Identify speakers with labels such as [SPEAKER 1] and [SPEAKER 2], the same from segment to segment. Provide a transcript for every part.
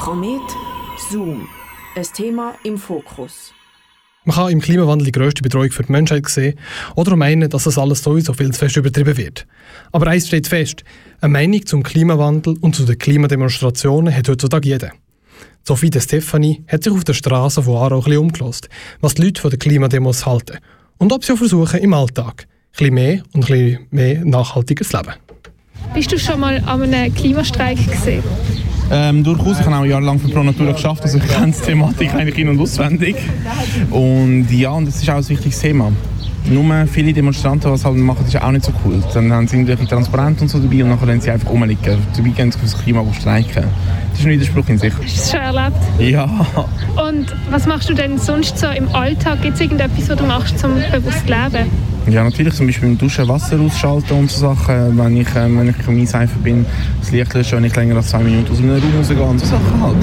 [SPEAKER 1] Komet Zoom. Ein Thema im Fokus.
[SPEAKER 2] Man kann im Klimawandel die grösste Betreuung für die Menschheit sehen oder meinen, dass das alles sowieso viel zu fest übertrieben wird. Aber eins steht fest: Eine Meinung zum Klimawandel und zu den Klimademonstrationen hat heutzutage jeder. Sophie de Stefani hat sich auf der Straße von Aarau ein umgelost, was die Leute von den Klimademos halten und ob sie auch versuchen, im Alltag ein bisschen mehr und ein bisschen mehr nachhaltiges Leben.
[SPEAKER 3] Bist du schon mal an einem Klimastreik gesehen?
[SPEAKER 4] Ähm, durchaus, ich habe auch jahrelang für Pro Natura geschafft, also ich kenne die Thematik eigentlich in- und auswendig. Und ja, und das ist auch ein wichtiges Thema. Nur viele Demonstranten, was halt machen, ist auch nicht so cool. Dann haben sie irgendwelche Transparente und so dabei und nachher lassen sie einfach rumliegen. Dabei gehen sie fürs Klima streiken. Das ist ein Widerspruch in sich.
[SPEAKER 3] Hast du das schon erlebt?
[SPEAKER 4] Ja,
[SPEAKER 3] Und was machst du denn sonst so im Alltag? Gibt es irgendetwas, was du machst, um bewusst zu leben?
[SPEAKER 4] Ja natürlich zum Beispiel im Duschen Wasser ausschalten und so Sachen, wenn ich, ähm, wenn ich im Einseifen bin, das Licht löschen, wenn ich länger als zwei Minuten aus einem Raum rausgehe und so Sachen halt.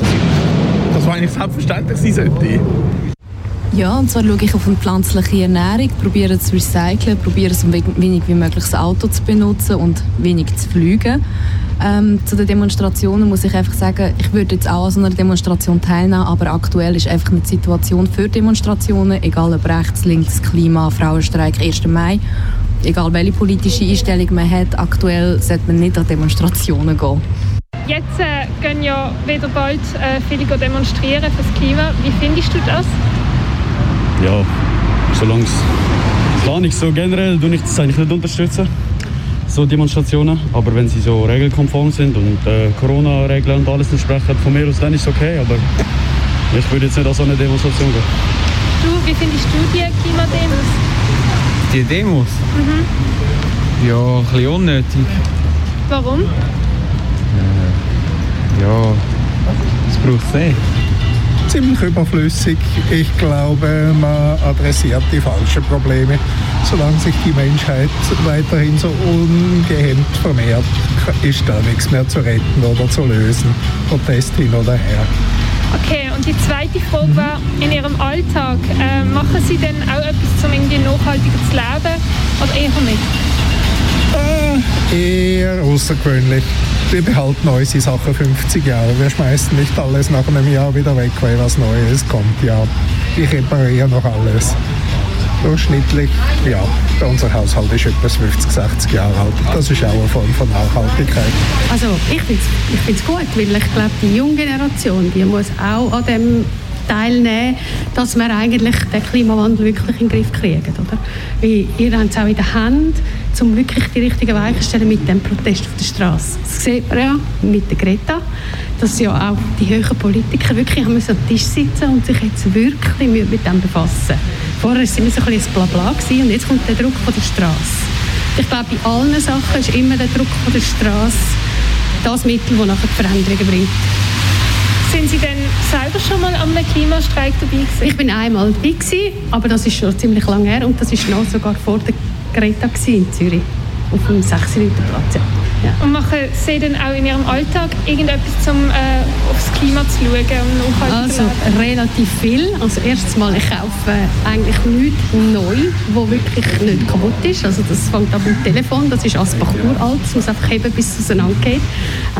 [SPEAKER 4] Das war eigentlich selbstverständlich sein sollte.
[SPEAKER 5] Ja, und zwar schaue ich auf eine pflanzliche Ernährung, probiere zu recyceln, probiere so wenig wie möglich das Auto zu benutzen und wenig zu fliegen. Ähm, zu den Demonstrationen muss ich einfach sagen, ich würde jetzt auch an so einer Demonstration teilnehmen, aber aktuell ist einfach eine Situation für Demonstrationen, egal ob rechts, links, Klima, Frauenstreik, 1. Mai, egal welche politische Einstellung man hat, aktuell sollte man nicht an Demonstrationen gehen.
[SPEAKER 3] Jetzt äh, gehen ja wieder bald äh, viele demonstrieren fürs Klima. Wie findest du das?
[SPEAKER 6] ja, solange es gar nicht so generell, tue ich das eigentlich nicht unterstützen, so Demonstrationen. Aber wenn sie so regelkonform sind und äh, Corona-Regeln und alles entsprechen, von mir aus dann ist es okay. Aber ich würde jetzt nicht an so eine Demonstration gehen.
[SPEAKER 3] Du, wie findest du die Klimademos?
[SPEAKER 7] Die Demos? Ja, ein bisschen unnötig.
[SPEAKER 3] Warum?
[SPEAKER 7] Ja, das braucht es nicht.
[SPEAKER 8] Ziemlich überflüssig. Ich glaube, man adressiert die falschen Probleme. Solange sich die Menschheit weiterhin so ungehemmt vermehrt, ist da nichts mehr zu retten oder zu lösen. Protest hin oder her.
[SPEAKER 3] Okay, und die zweite Frage war, in Ihrem Alltag, äh, machen Sie denn auch etwas, um irgendwie nachhaltiger zu leben oder eher nicht?
[SPEAKER 8] Äh, eher außergewöhnlich. Wir behalten unsere Sachen 50 Jahre. Wir schmeißen nicht alles nach einem Jahr wieder weg, weil was Neues kommt. Ja, ich repariere noch alles. Durchschnittlich, ja, unser Haushalt ist etwa 50, 60 Jahre alt. Das ist auch eine Form von Nachhaltigkeit.
[SPEAKER 9] Also ich finde es ich gut, weil ich glaube, die junge Generation, die muss auch an dem teilnehmen, dass wir eigentlich den Klimawandel wirklich in den Griff kriegen, oder? Weil ihr habt es auch in der Hand, um wirklich die richtigen Weichen zu stellen mit dem Protest auf der Straße. Das sieht man ja mit der Greta, dass ja auch die höheren Politiker wirklich haben müssen am Tisch sitzen und sich jetzt wirklich mit dem befassen. Vorher war es immer so ein bisschen Blabla gewesen, und jetzt kommt der Druck von der Straße. Ich glaube, bei allen Sachen ist immer der Druck von der Straße das Mittel, das nachher die Veränderungen bringt.
[SPEAKER 3] Sind Sie denn selber schon mal am Klimastreik dabei gewesen?
[SPEAKER 9] Ich bin einmal dabei, gewesen, aber das ist schon ziemlich lange her und das war noch sogar vor der Greta in Zürich, auf dem 6. Platz. Ja. Ja.
[SPEAKER 3] Und machen Sie denn auch in Ihrem Alltag irgendetwas, um äh, aufs Klima zu schauen und nachhaltiger
[SPEAKER 9] Also relativ viel. Also erstens mal, ich kaufe eigentlich nichts neu, wo wirklich nicht kaputt ist. Also das fängt an beim Telefon, das ist Asbach uralt, es muss einfach heben, bis es auseinandergeht.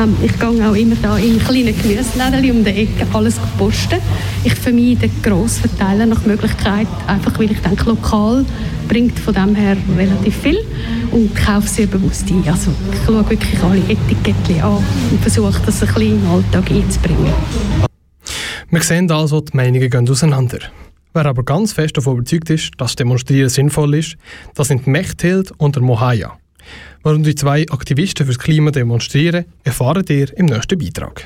[SPEAKER 9] Ähm, ich gehe auch immer da in kleine Gemüseläden um die Ecke alles posten. Ich vermeide Grossverteiler nach Möglichkeit, einfach weil ich denke, lokal bringt von dem her relativ viel und kaufe sehr bewusst ein. Also ich schaue wirklich alle Etiketten an und versuche das ein bisschen im Alltag einzubringen.
[SPEAKER 2] Wir sehen also, die Meinungen gehen auseinander. Wer aber ganz fest davon überzeugt ist, dass Demonstrieren sinnvoll ist, das sind Mechthild und der Mohaya. Warum die zwei Aktivisten fürs Klima demonstrieren, erfahren ihr im nächsten Beitrag.